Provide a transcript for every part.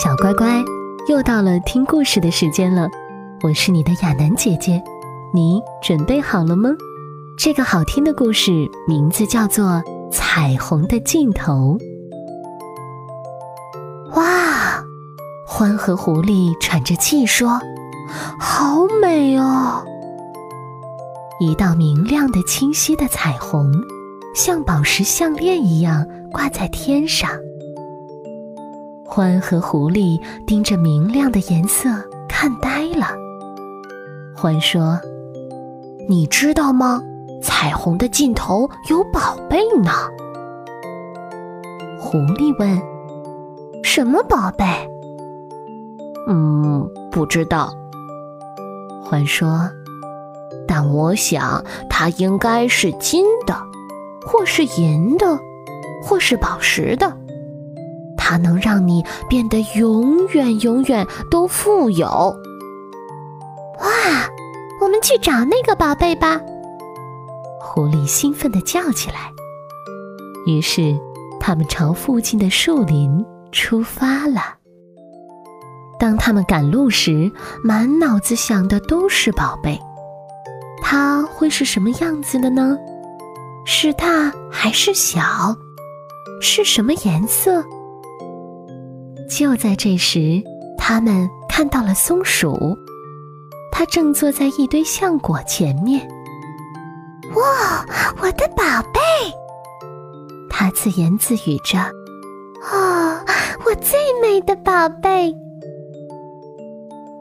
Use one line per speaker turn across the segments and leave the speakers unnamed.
小乖乖，又到了听故事的时间了。我是你的亚楠姐姐，你准备好了吗？这个好听的故事名字叫做《彩虹的尽头》。哇！欢和狐狸喘着气说：“好美哦！”一道明亮的、清晰的彩虹，像宝石项链一样挂在天上。欢和狐狸盯着明亮的颜色看呆了。獾说：“你知道吗？彩虹的尽头有宝贝呢。”狐狸问：“什么宝贝？”“嗯，不知道。”獾说：“但我想它应该是金的，或是银的，或是宝石的。”它能让你变得永远永远都富有。哇，我们去找那个宝贝吧！狐狸兴奋地叫起来。于是，他们朝附近的树林出发了。当他们赶路时，满脑子想的都是宝贝。它会是什么样子的呢？是大还是小？是什么颜色？就在这时，他们看到了松鼠，它正坐在一堆橡果前面。哇，我的宝贝！它自言自语着：“哦，我最美的宝贝！”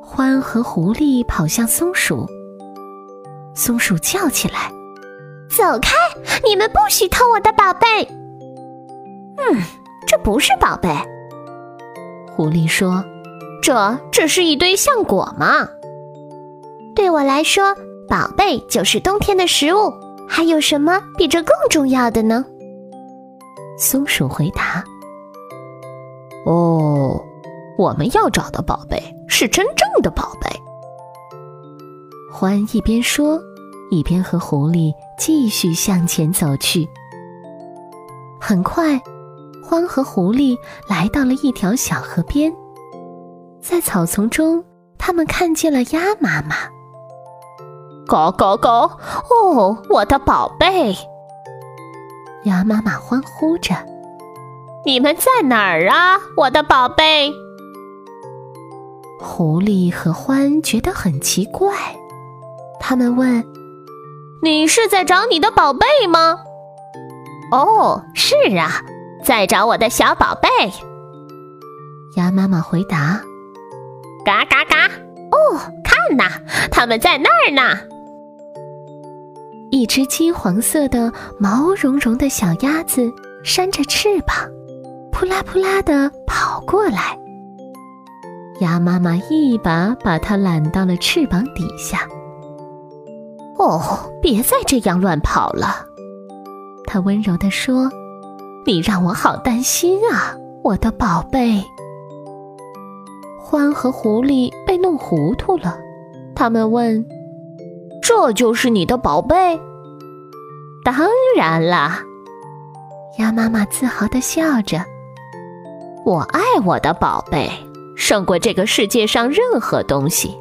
獾和狐狸跑向松鼠，松鼠叫起来：“走开！你们不许偷我的宝贝！”嗯，这不是宝贝。狐狸说：“这只是一堆橡果嘛。对我来说，宝贝就是冬天的食物。还有什么比这更重要的呢？”松鼠回答：“哦，我们要找的宝贝是真正的宝贝。”獾一边说，一边和狐狸继续向前走去。很快。獾和狐狸来到了一条小河边，在草丛中，他们看见了鸭妈妈。狗狗狗！哦，我的宝贝！鸭妈妈欢呼着：“你们在哪儿啊，我的宝贝？”狐狸和獾觉得很奇怪，他们问：“你是在找你的宝贝吗？”“哦，是啊。”在找我的小宝贝，鸭妈妈回答：“嘎嘎嘎！哦，看呐，他们在那儿呢。”一只金黄色的、毛茸茸的小鸭子扇着翅膀，扑啦扑啦的跑过来。鸭妈妈一把把它揽到了翅膀底下。“哦，别再这样乱跑了。”它温柔地说。你让我好担心啊，我的宝贝。欢和狐狸被弄糊涂了，他们问：“这就是你的宝贝？”当然啦，鸭妈妈自豪的笑着：“我爱我的宝贝，胜过这个世界上任何东西。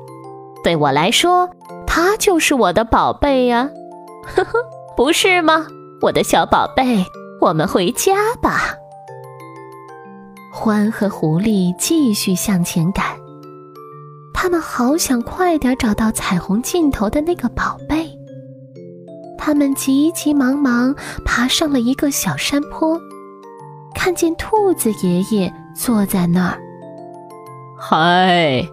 对我来说，它就是我的宝贝呀，呵 呵，不是吗，我的小宝贝？”我们回家吧。獾和狐狸继续向前赶，他们好想快点找到彩虹尽头的那个宝贝。他们急急忙忙爬上了一个小山坡，看见兔子爷爷坐在那儿。嗨，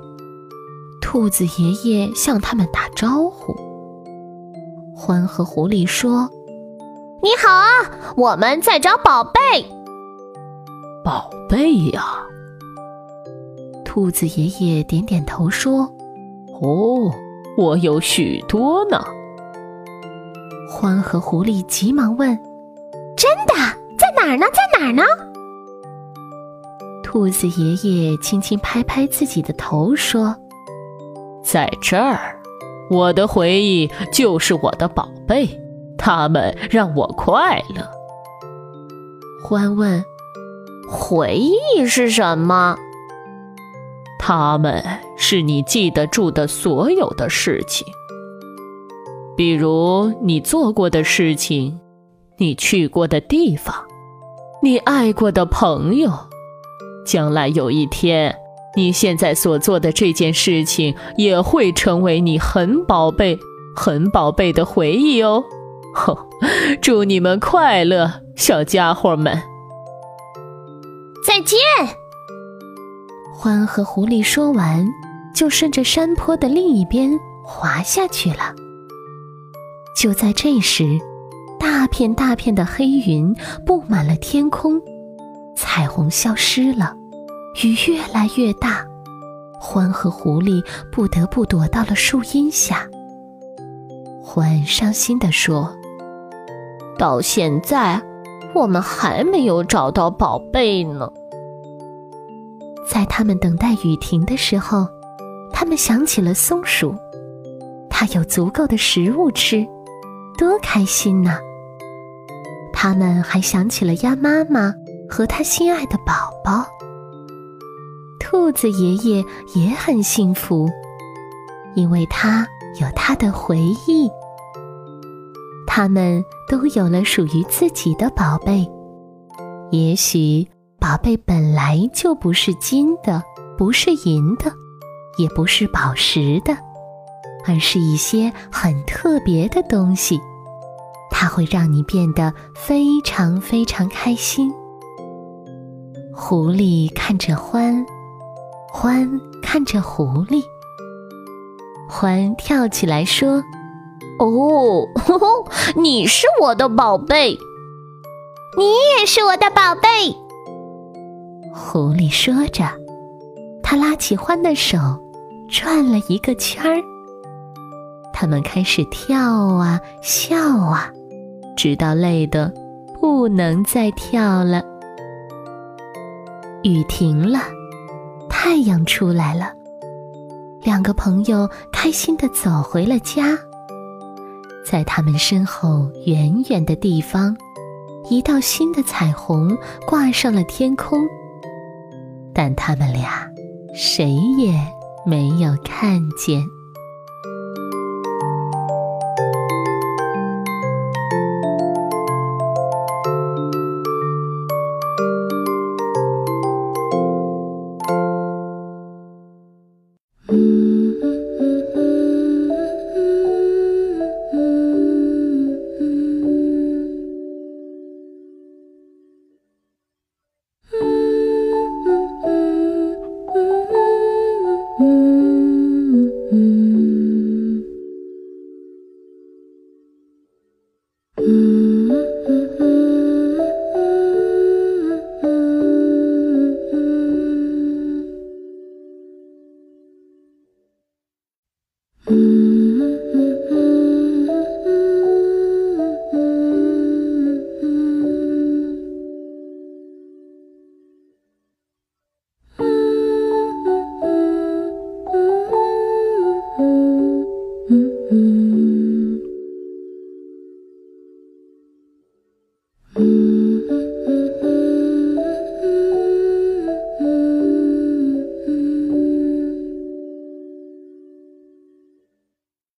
兔子爷爷向他们打招呼。獾和狐狸说：“你好啊，我们在找宝贝。”
宝贝呀！
兔子爷爷点点头说：“
哦，我有许多呢。”
獾和狐狸急忙问：“真的？在哪儿呢？在哪儿呢？”兔子爷爷轻轻拍拍自己的头说：“
在这儿，我的回忆就是我的宝贝，它们让我快乐。”
欢问。回忆是什么？
他们是你记得住的所有的事情，比如你做过的事情，你去过的地方，你爱过的朋友。将来有一天，你现在所做的这件事情也会成为你很宝贝、很宝贝的回忆哦。吼！祝你们快乐，小家伙们。
再见。獾和狐狸说完，就顺着山坡的另一边滑下去了。就在这时，大片大片的黑云布满了天空，彩虹消失了，雨越来越大。獾和狐狸不得不躲到了树荫下。獾伤心地说：“到现在。”我们还没有找到宝贝呢。在他们等待雨停的时候，他们想起了松鼠，它有足够的食物吃，多开心呐！他们还想起了鸭妈妈和他心爱的宝宝。兔子爷爷也很幸福，因为他有他的回忆。他们都有了属于自己的宝贝，也许宝贝本来就不是金的，不是银的，也不是宝石的，而是一些很特别的东西，它会让你变得非常非常开心。狐狸看着獾，獾看着狐狸，獾跳起来说。哦，你是我的宝贝，
你也是我的宝贝。
狐狸说着，他拉起獾的手，转了一个圈儿。他们开始跳啊，笑啊，直到累得不能再跳了。雨停了，太阳出来了，两个朋友开心的走回了家。在他们身后远远的地方，一道新的彩虹挂上了天空，但他们俩谁也没有看见。